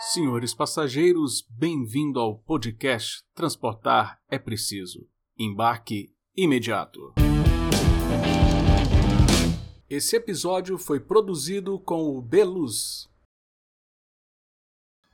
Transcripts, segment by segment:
Senhores passageiros, bem-vindo ao podcast Transportar é Preciso. Embarque imediato. Esse episódio foi produzido com o Beluz.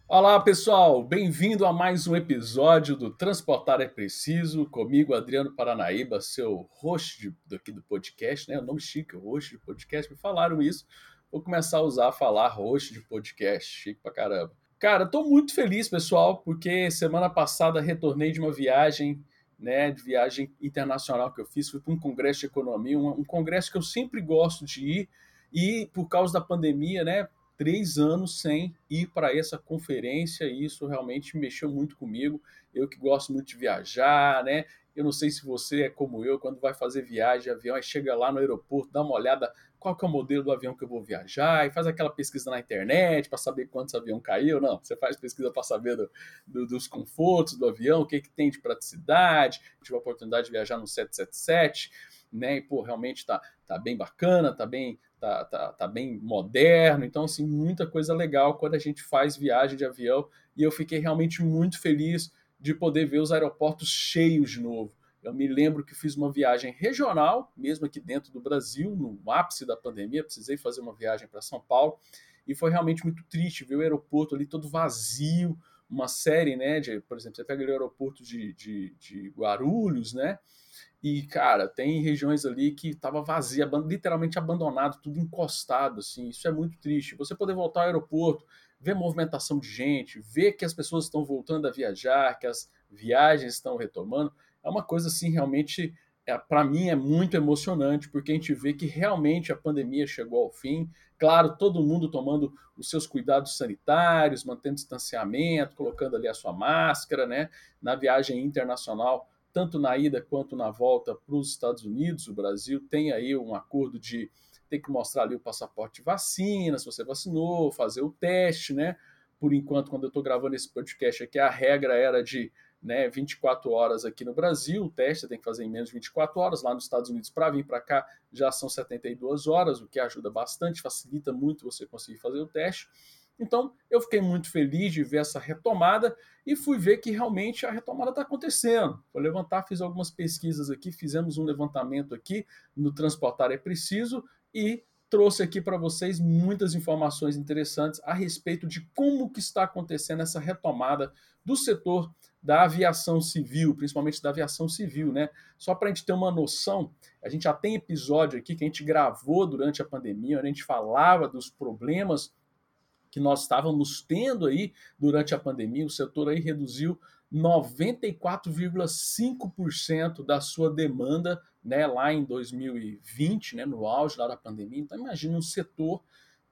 Olá pessoal, bem-vindo a mais um episódio do Transportar é Preciso, comigo Adriano Paranaíba, seu host aqui do podcast, né? O nome chique, host de podcast, me falaram isso. Vou começar a usar, falar host de podcast, chique pra caramba. Cara, tô muito feliz, pessoal, porque semana passada retornei de uma viagem, né, de viagem internacional que eu fiz, fui para um congresso de economia, um, um congresso que eu sempre gosto de ir, e por causa da pandemia, né, três anos sem ir para essa conferência e isso realmente mexeu muito comigo. Eu que gosto muito de viajar, né? Eu não sei se você é como eu, quando vai fazer viagem avião, aí chega lá no aeroporto, dá uma olhada qual que é o modelo do avião que eu vou viajar, e faz aquela pesquisa na internet para saber quantos avião caiu. Não, você faz pesquisa para saber do, do, dos confortos do avião, o que, que tem de praticidade. Tive a oportunidade de viajar no 777, né? E, pô, realmente tá, tá bem bacana, tá bem tá, tá, tá bem moderno. Então, assim, muita coisa legal quando a gente faz viagem de avião. E eu fiquei realmente muito feliz de poder ver os aeroportos cheios de novo. Eu me lembro que fiz uma viagem regional, mesmo aqui dentro do Brasil, no ápice da pandemia, precisei fazer uma viagem para São Paulo e foi realmente muito triste ver o aeroporto ali todo vazio, uma série, né, de, por exemplo, você pega o aeroporto de, de, de Guarulhos, né, e, cara, tem regiões ali que estava vazia, literalmente abandonado, tudo encostado, assim. Isso é muito triste. Você poder voltar ao aeroporto, ver movimentação de gente, ver que as pessoas estão voltando a viajar, que as viagens estão retomando, é uma coisa, assim, realmente, é, para mim, é muito emocionante, porque a gente vê que realmente a pandemia chegou ao fim. Claro, todo mundo tomando os seus cuidados sanitários, mantendo distanciamento, colocando ali a sua máscara, né? Na viagem internacional, tanto na ida quanto na volta para os Estados Unidos, o Brasil tem aí um acordo de ter que mostrar ali o passaporte de vacina, se você vacinou, fazer o teste, né? Por enquanto, quando eu estou gravando esse podcast aqui, a regra era de né, 24 horas aqui no Brasil, o teste tem que fazer em menos de 24 horas, lá nos Estados Unidos para vir para cá já são 72 horas, o que ajuda bastante, facilita muito você conseguir fazer o teste. Então, eu fiquei muito feliz de ver essa retomada e fui ver que realmente a retomada está acontecendo. Vou levantar, fiz algumas pesquisas aqui, fizemos um levantamento aqui no Transportar é Preciso e trouxe aqui para vocês muitas informações interessantes a respeito de como que está acontecendo essa retomada do setor da aviação civil, principalmente da aviação civil, né? Só para a gente ter uma noção, a gente já tem episódio aqui que a gente gravou durante a pandemia, onde a gente falava dos problemas que nós estávamos tendo aí durante a pandemia, o setor aí reduziu 94,5% da sua demanda, né, lá em 2020, né, no auge da pandemia. Então imagine um setor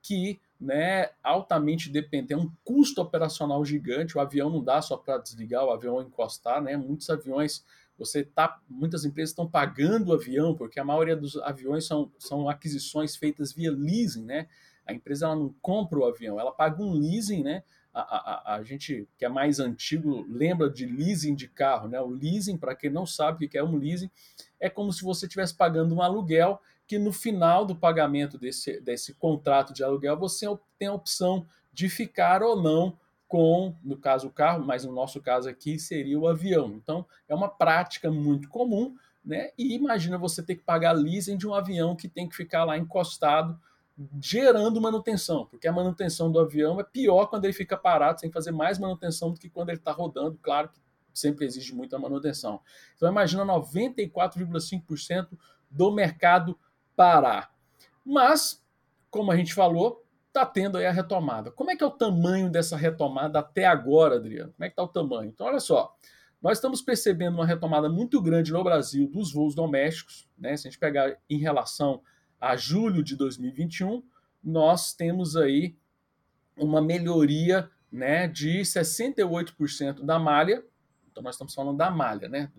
que, né, altamente dependente, é um custo operacional gigante. O avião não dá só para desligar o avião encostar, né? Muitos aviões você tá, muitas empresas estão pagando o avião, porque a maioria dos aviões são, são aquisições feitas via leasing, né? A empresa ela não compra o avião, ela paga um leasing, né? A, a, a gente que é mais antigo lembra de leasing de carro, né? O leasing, para quem não sabe o que é um leasing, é como se você estivesse pagando um aluguel que no final do pagamento desse, desse contrato de aluguel você tem a opção de ficar ou não com, no caso, o carro, mas no nosso caso aqui seria o avião. Então, é uma prática muito comum, né? E imagina você ter que pagar leasing de um avião que tem que ficar lá encostado gerando manutenção, porque a manutenção do avião é pior quando ele fica parado, sem fazer mais manutenção do que quando ele está rodando, claro que sempre exige muita manutenção. Então imagina 94,5% do mercado parar. Mas, como a gente falou, está tendo aí a retomada. Como é que é o tamanho dessa retomada até agora, Adriano? Como é que está o tamanho? Então, olha só, nós estamos percebendo uma retomada muito grande no Brasil dos voos domésticos, né? Se a gente pegar em relação a julho de 2021, nós temos aí uma melhoria né, de 68% da malha. Então, nós estamos falando da malha. Né?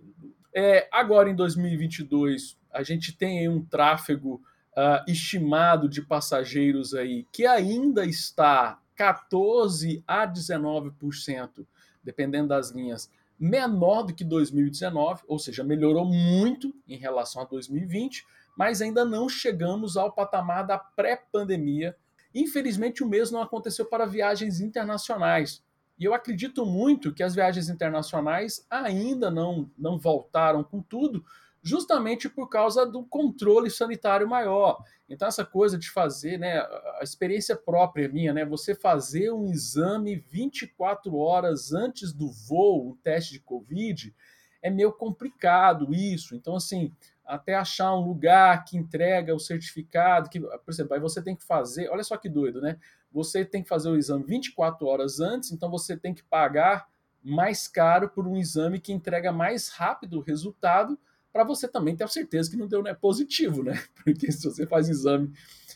É, agora, em 2022, a gente tem um tráfego uh, estimado de passageiros aí que ainda está 14 a 19%, dependendo das linhas, menor do que 2019, ou seja, melhorou muito em relação a 2020 mas ainda não chegamos ao patamar da pré-pandemia. Infelizmente, o mesmo não aconteceu para viagens internacionais. E eu acredito muito que as viagens internacionais ainda não, não voltaram com tudo, justamente por causa do controle sanitário maior. Então, essa coisa de fazer, né, a experiência própria minha, né, você fazer um exame 24 horas antes do voo, um teste de Covid, é meio complicado isso. Então, assim, até achar um lugar que entrega o certificado, que, por exemplo, aí você tem que fazer, olha só que doido, né? Você tem que fazer o exame 24 horas antes, então você tem que pagar mais caro por um exame que entrega mais rápido o resultado, para você também ter a certeza que não deu né, positivo, né? Porque se você faz exame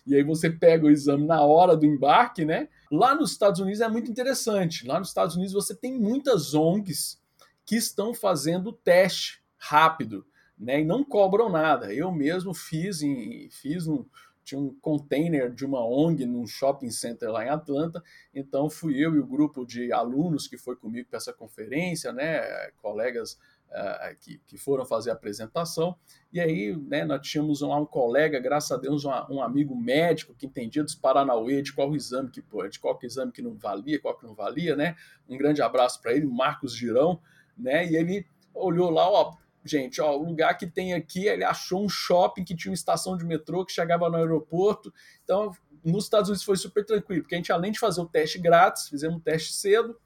e aí você pega o exame na hora do embarque, né? Lá nos Estados Unidos é muito interessante. Lá nos Estados Unidos você tem muitas ONGs que estão fazendo teste rápido né, e não cobram nada. Eu mesmo fiz, em, fiz um, tinha um container de uma ONG num shopping center lá em Atlanta, então fui eu e o grupo de alunos que foi comigo para essa conferência, né, colegas uh, que, que foram fazer a apresentação, e aí né, nós tínhamos lá um colega, graças a Deus, um, um amigo médico que entendia dos Paranauê, de qual exame que de qual exame que não valia, qual que não valia, né, um grande abraço para ele, Marcos Girão, né, e ele olhou lá, ó, gente, ó, o lugar que tem aqui, ele achou um shopping que tinha uma estação de metrô que chegava no aeroporto. Então, nos Estados Unidos foi super tranquilo, porque a gente, além de fazer o teste grátis, fizemos um teste cedo,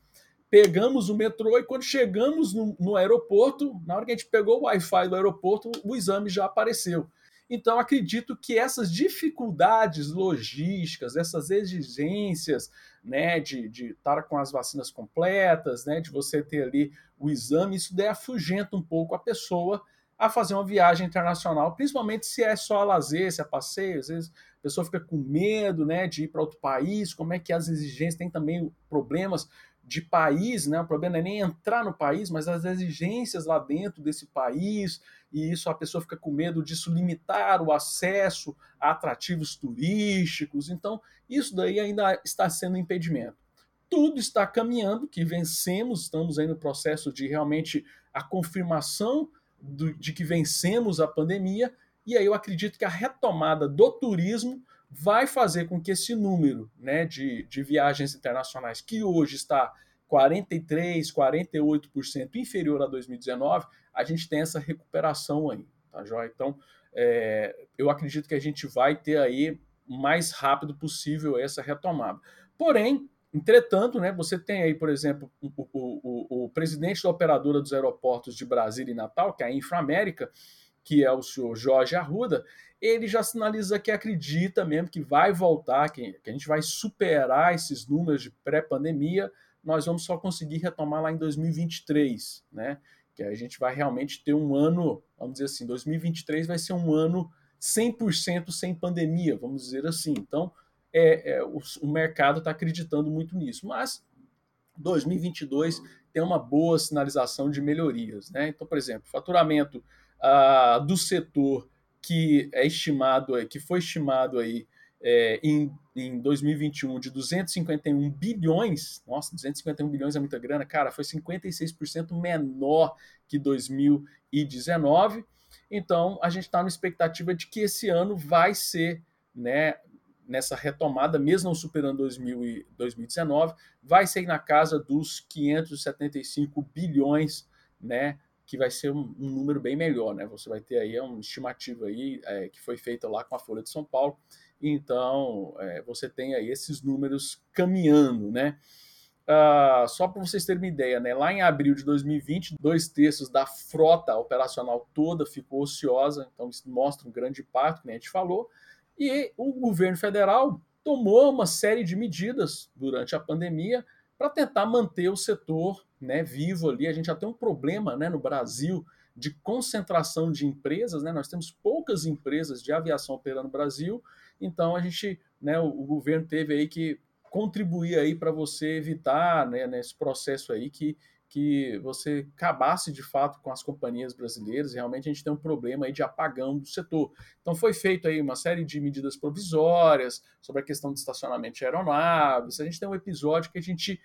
pegamos o metrô e quando chegamos no, no aeroporto, na hora que a gente pegou o Wi-Fi do aeroporto, o exame já apareceu. Então, acredito que essas dificuldades logísticas, essas exigências né, de, de estar com as vacinas completas, né, de você ter ali o exame, isso daí afugenta um pouco a pessoa a fazer uma viagem internacional, principalmente se é só lazer, se é passeio, às vezes a pessoa fica com medo né, de ir para outro país, como é que as exigências, tem também problemas de país, né? O problema não é nem entrar no país, mas as exigências lá dentro desse país, e isso a pessoa fica com medo disso limitar o acesso a atrativos turísticos. Então, isso daí ainda está sendo impedimento. Tudo está caminhando, que vencemos, estamos aí no processo de realmente a confirmação do, de que vencemos a pandemia, e aí eu acredito que a retomada do turismo vai fazer com que esse número né, de, de viagens internacionais, que hoje está 43%, 48% inferior a 2019, a gente tem essa recuperação aí, tá joia? Então, é, eu acredito que a gente vai ter aí mais rápido possível essa retomada. Porém, entretanto, né, você tem aí, por exemplo, o, o, o, o presidente da operadora dos aeroportos de Brasília e Natal, que é a Inframérica, que é o senhor Jorge Arruda, ele já sinaliza que acredita mesmo que vai voltar, que, a gente vai superar esses números de pré-pandemia, nós vamos só conseguir retomar lá em 2023, né? Que a gente vai realmente ter um ano, vamos dizer assim, 2023 vai ser um ano 100% sem pandemia, vamos dizer assim. Então, é, é o, o mercado está acreditando muito nisso. Mas 2022 tem uma boa sinalização de melhorias, né? Então, por exemplo, faturamento do setor que é estimado, que foi estimado aí é, em, em 2021 de 251 bilhões, nossa, 251 bilhões é muita grana, cara, foi 56% menor que 2019. Então, a gente está na expectativa de que esse ano vai ser, né, nessa retomada, mesmo não superando 2000 e 2019, vai ser na casa dos 575 bilhões, né, que vai ser um, um, número bem melhor, né? Você vai ter aí uma estimativa aí é, que foi feita lá com a Folha de São Paulo. Então, é, você tem aí esses números caminhando, né? Uh, só para vocês terem uma ideia, né? Lá em abril de 2020, dois terços da frota operacional toda ficou ociosa, então isso mostra um grande impacto, como a gente falou. E o governo federal tomou uma série de medidas durante a pandemia para tentar manter o setor né, vivo ali. A gente já tem um problema né, no Brasil de concentração de empresas, né? Nós temos poucas empresas de aviação operando no Brasil, então a gente, né, o, o governo teve aí que contribuir aí para você evitar, né, nesse processo aí que que você acabasse de fato com as companhias brasileiras, realmente a gente tem um problema aí de apagão do setor. Então foi feito aí uma série de medidas provisórias sobre a questão de estacionamento de aeronaves. A gente tem um episódio que a gente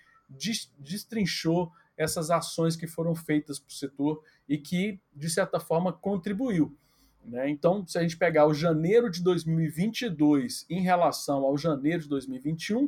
destrinchou essas ações que foram feitas para o setor e que, de certa forma, contribuiu. Né? Então, se a gente pegar o janeiro de 2022 em relação ao janeiro de 2021,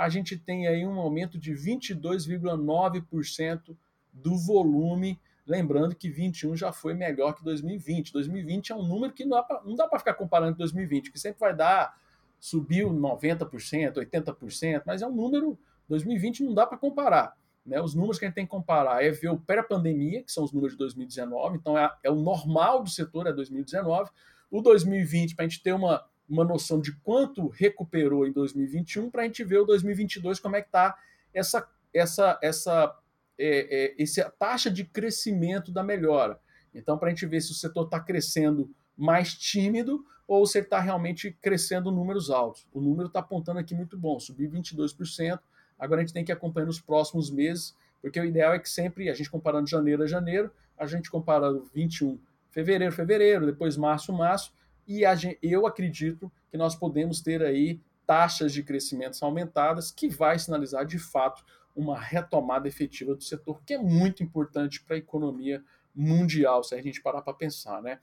a gente tem aí um aumento de 22,9% do volume. Lembrando que 21 já foi melhor que 2020. 2020 é um número que não dá para ficar comparando com 2020, que sempre vai dar, subiu 90%, 80%, mas é um número, 2020 não dá para comparar. Né? Os números que a gente tem que comparar é ver o pré-pandemia, que são os números de 2019, então é, é o normal do setor, é 2019. O 2020, para a gente ter uma, uma noção de quanto recuperou em 2021, para a gente ver o 2022 como é que está essa, essa, essa, é, é, essa taxa de crescimento da melhora. Então, para a gente ver se o setor está crescendo mais tímido ou se ele está realmente crescendo números altos. O número está apontando aqui muito bom, subiu 22%, Agora a gente tem que acompanhar nos próximos meses, porque o ideal é que sempre, a gente comparando janeiro a janeiro, a gente compara 21 fevereiro, fevereiro, depois março, março, e gente, eu acredito que nós podemos ter aí taxas de crescimento aumentadas, que vai sinalizar de fato uma retomada efetiva do setor, que é muito importante para a economia mundial, se a gente parar para pensar, né?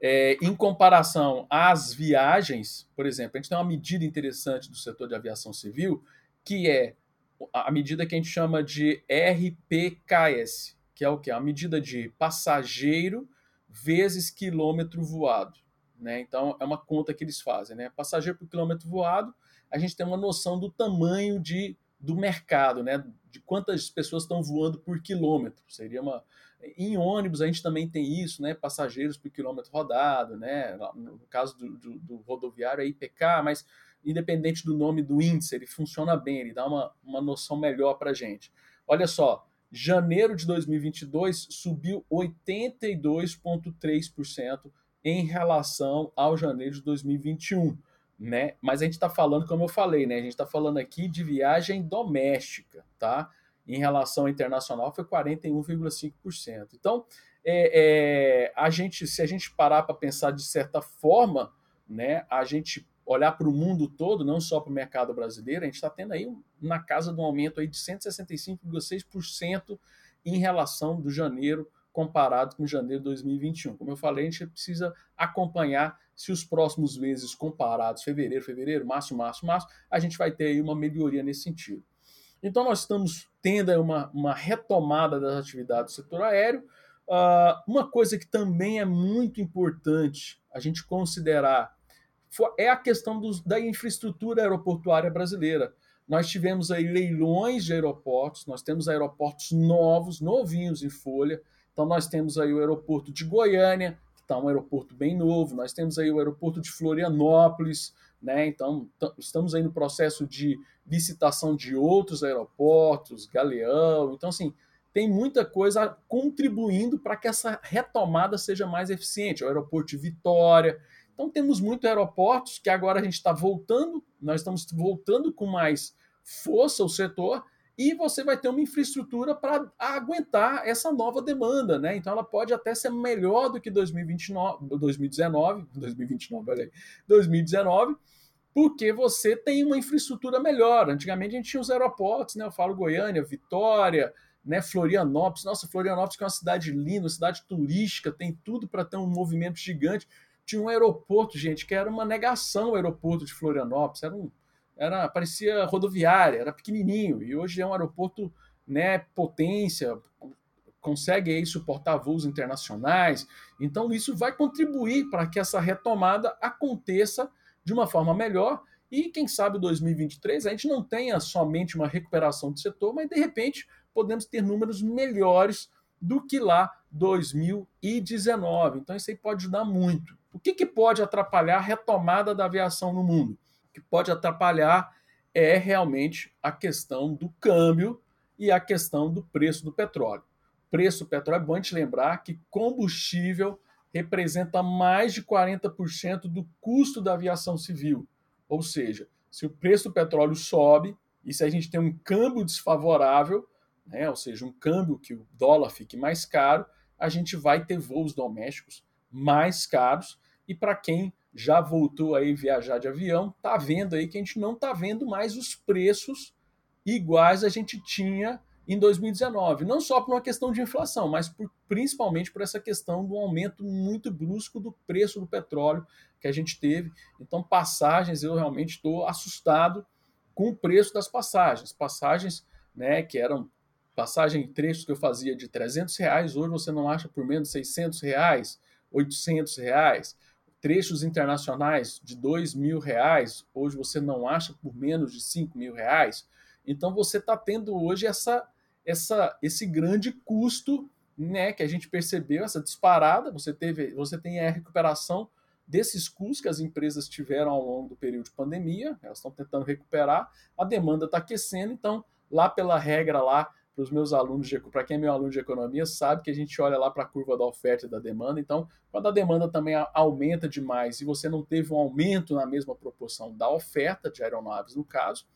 É, em comparação às viagens, por exemplo, a gente tem uma medida interessante do setor de aviação civil, que é a medida que a gente chama de RPKS, que é o que? A medida de passageiro vezes quilômetro voado. Né? Então, é uma conta que eles fazem. Né? Passageiro por quilômetro voado, a gente tem uma noção do tamanho de, do mercado, né? de quantas pessoas estão voando por quilômetro. Seria uma. Em ônibus, a gente também tem isso, né? passageiros por quilômetro rodado. Né? No caso do, do, do rodoviário, é IPK, mas independente do nome do índice, ele funciona bem, ele dá uma, uma noção melhor para a gente. Olha só, janeiro de 2022 subiu 82,3% em relação ao janeiro de 2021. Né? Mas a gente está falando, como eu falei, né? A gente está falando aqui de viagem doméstica, tá? Em relação ao internacional foi 41,5%. Então, é, é, a gente, se a gente parar para pensar de certa forma, né? A gente olhar para o mundo todo, não só para o mercado brasileiro, a gente está tendo aí na casa de um aumento aí de 165,6% em relação do janeiro comparado com janeiro de 2021. Como eu falei, a gente precisa acompanhar se os próximos meses comparados, fevereiro, fevereiro, março, março, março, a gente vai ter aí uma melhoria nesse sentido. Então nós estamos tendo uma, uma retomada das atividades do setor aéreo. Uh, uma coisa que também é muito importante a gente considerar é a questão dos, da infraestrutura aeroportuária brasileira. Nós tivemos aí leilões de aeroportos, nós temos aeroportos novos, novinhos em folha. Então nós temos aí o aeroporto de Goiânia, que está um aeroporto bem novo, nós temos aí o aeroporto de Florianópolis, né? Então estamos aí no processo de licitação de outros aeroportos, Galeão. Então assim, tem muita coisa contribuindo para que essa retomada seja mais eficiente. O aeroporto de Vitória, então temos muitos aeroportos que agora a gente está voltando, nós estamos voltando com mais força o setor e você vai ter uma infraestrutura para aguentar essa nova demanda, né? Então ela pode até ser melhor do que 2029, 2019, 2029, olha aí, 2019, porque você tem uma infraestrutura melhor. Antigamente a gente tinha os aeroportos, né? Eu falo Goiânia, Vitória, né, Florianópolis. Nossa, Florianópolis que é uma cidade linda, uma cidade turística, tem tudo para ter um movimento gigante tinha um aeroporto, gente, que era uma negação o aeroporto de Florianópolis. Era um, era, parecia rodoviária, era pequenininho. E hoje é um aeroporto, né, potência, consegue aí suportar voos internacionais. Então isso vai contribuir para que essa retomada aconteça de uma forma melhor e quem sabe 2023 a gente não tenha somente uma recuperação do setor, mas de repente podemos ter números melhores do que lá 2019. Então isso aí pode ajudar muito. O que, que pode atrapalhar a retomada da aviação no mundo? Que pode atrapalhar é realmente a questão do câmbio e a questão do preço do petróleo. Preço do petróleo, é bom gente lembrar que combustível representa mais de 40% do custo da aviação civil. Ou seja, se o preço do petróleo sobe e se a gente tem um câmbio desfavorável, né, ou seja, um câmbio que o dólar fique mais caro, a gente vai ter voos domésticos mais caros. E para quem já voltou aí viajar de avião, tá vendo aí que a gente não tá vendo mais os preços iguais a gente tinha em 2019, não só por uma questão de inflação, mas por, principalmente por essa questão do aumento muito brusco do preço do petróleo que a gente teve. Então, passagens, eu realmente estou assustado com o preço das passagens. Passagens né, que eram passagem trechos que eu fazia de 300 reais, hoje você não acha por menos 600 reais, 800 reais. Trechos internacionais de 2 mil reais, hoje você não acha por menos de 5 mil reais. Então você está tendo hoje essa essa, esse grande custo né, que a gente percebeu, essa disparada, você teve, você tem a recuperação desses custos que as empresas tiveram ao longo do período de pandemia, elas estão tentando recuperar, a demanda está aquecendo, então, lá pela regra lá, para os meus alunos, para quem é meu aluno de economia, sabe que a gente olha lá para a curva da oferta e da demanda, então, quando a demanda também aumenta demais e você não teve um aumento na mesma proporção da oferta de aeronaves, no caso,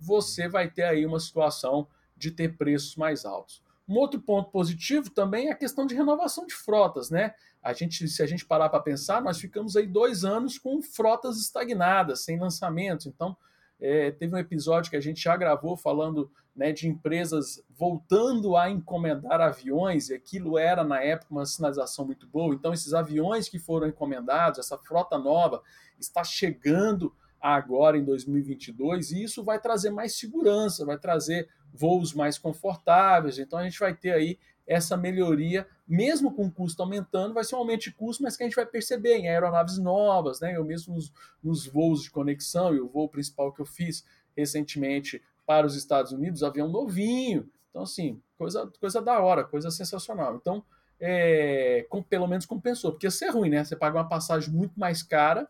você vai ter aí uma situação de ter preços mais altos. Um outro ponto positivo também é a questão de renovação de frotas, né? A gente, se a gente parar para pensar, nós ficamos aí dois anos com frotas estagnadas, sem lançamentos. Então, é, teve um episódio que a gente já gravou falando né, de empresas voltando a encomendar aviões, e aquilo era, na época, uma sinalização muito boa. Então, esses aviões que foram encomendados, essa frota nova, está chegando agora em 2022, e isso vai trazer mais segurança, vai trazer voos mais confortáveis. Então a gente vai ter aí essa melhoria, mesmo com o custo aumentando, vai ser um aumento de custo, mas que a gente vai perceber em aeronaves novas, né? Eu mesmo nos, nos voos de conexão, e o voo principal que eu fiz recentemente para os Estados Unidos, avião novinho. Então, assim, coisa, coisa da hora, coisa sensacional. Então, é, com, pelo menos compensou, porque isso é ruim, né? Você paga uma passagem muito mais cara,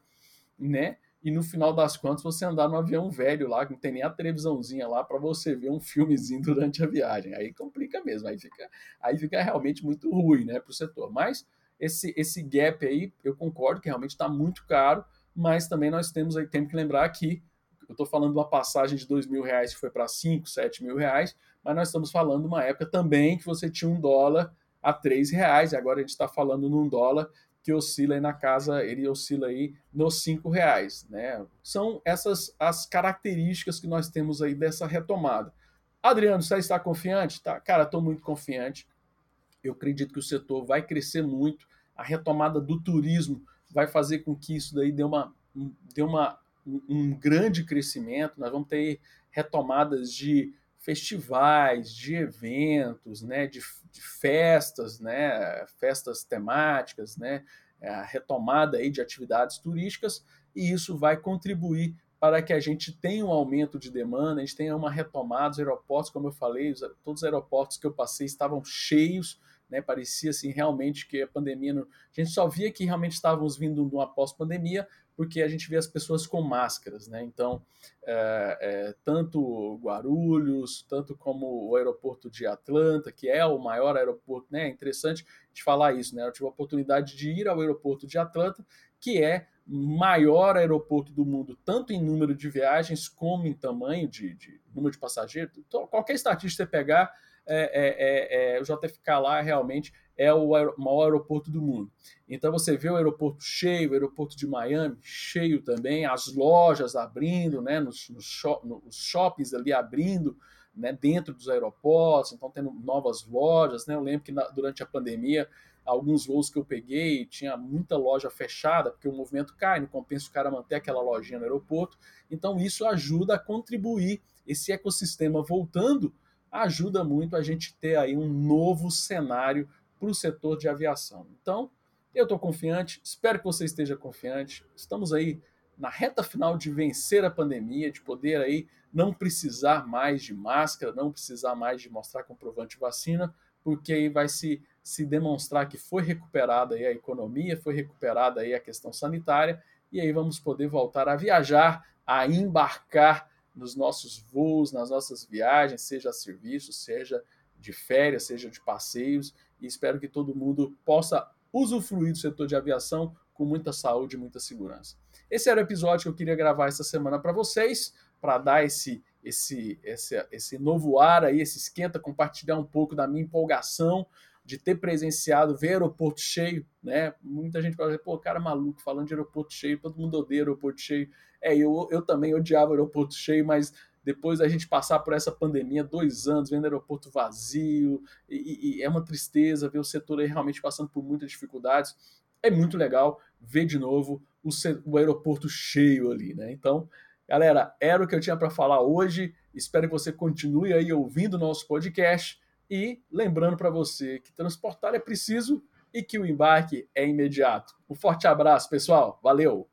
né? E no final das contas você andar no avião velho lá, que não tem nem a televisãozinha lá para você ver um filmezinho durante a viagem. Aí complica mesmo, aí fica, aí fica realmente muito ruim né, para o setor. Mas esse, esse gap aí, eu concordo que realmente está muito caro, mas também nós temos aí, temos que lembrar que eu estou falando de uma passagem de dois mil reais que foi para 5, 7 mil reais, mas nós estamos falando de uma época também que você tinha um dólar a três reais, e agora a gente está falando num dólar que oscila aí na casa, ele oscila aí nos cinco reais, né? São essas as características que nós temos aí dessa retomada. Adriano, você está confiante? Tá, cara, estou muito confiante. Eu acredito que o setor vai crescer muito. A retomada do turismo vai fazer com que isso daí dê uma, dê uma um, um grande crescimento. Nós vamos ter retomadas de festivais, de eventos, né, de, de, festas, né, festas temáticas, né, é, a retomada aí de atividades turísticas, e isso vai contribuir para que a gente tenha um aumento de demanda, a gente tenha uma retomada dos aeroportos, como eu falei, todos os aeroportos que eu passei estavam cheios, né, parecia assim realmente que a pandemia, não... a gente só via que realmente estávamos vindo de uma pós-pandemia, porque a gente vê as pessoas com máscaras, né? Então, é, é, tanto Guarulhos, tanto como o aeroporto de Atlanta, que é o maior aeroporto, né? É interessante de falar isso, né? Eu tive a oportunidade de ir ao aeroporto de Atlanta, que é maior aeroporto do mundo, tanto em número de viagens como em tamanho de, de número de passageiros. Então, qualquer estatística você pegar, é, é, é, o JFK lá realmente é o maior aeroporto do mundo. Então você vê o aeroporto cheio, o aeroporto de Miami cheio também, as lojas abrindo, né, nos, nos shoppings ali abrindo, né, dentro dos aeroportos, então tendo novas lojas, né, eu lembro que na, durante a pandemia, alguns voos que eu peguei, tinha muita loja fechada, porque o movimento cai, não compensa o cara manter aquela lojinha no aeroporto, então isso ajuda a contribuir, esse ecossistema voltando, ajuda muito a gente ter aí um novo cenário para o setor de aviação. Então, eu estou confiante, espero que você esteja confiante. Estamos aí na reta final de vencer a pandemia, de poder aí não precisar mais de máscara, não precisar mais de mostrar comprovante de vacina, porque aí vai se, se demonstrar que foi recuperada aí a economia, foi recuperada aí a questão sanitária, e aí vamos poder voltar a viajar, a embarcar nos nossos voos, nas nossas viagens, seja a serviço, seja de férias, seja de passeios, e espero que todo mundo possa usufruir do setor de aviação com muita saúde e muita segurança. Esse era o episódio que eu queria gravar essa semana para vocês, para dar esse, esse, esse, esse novo ar aí, esse esquenta, compartilhar um pouco da minha empolgação de ter presenciado, ver aeroporto cheio, né? Muita gente fala, pô, cara maluco, falando de aeroporto cheio, todo mundo odeia aeroporto cheio. É, eu, eu também odiava aeroporto cheio, mas depois da gente passar por essa pandemia, dois anos, vendo aeroporto vazio, e, e é uma tristeza ver o setor aí realmente passando por muitas dificuldades. É muito legal ver de novo o, o aeroporto cheio ali, né? Então, galera, era o que eu tinha para falar hoje. Espero que você continue aí ouvindo o nosso podcast e lembrando para você que transportar é preciso e que o embarque é imediato. Um forte abraço, pessoal. Valeu!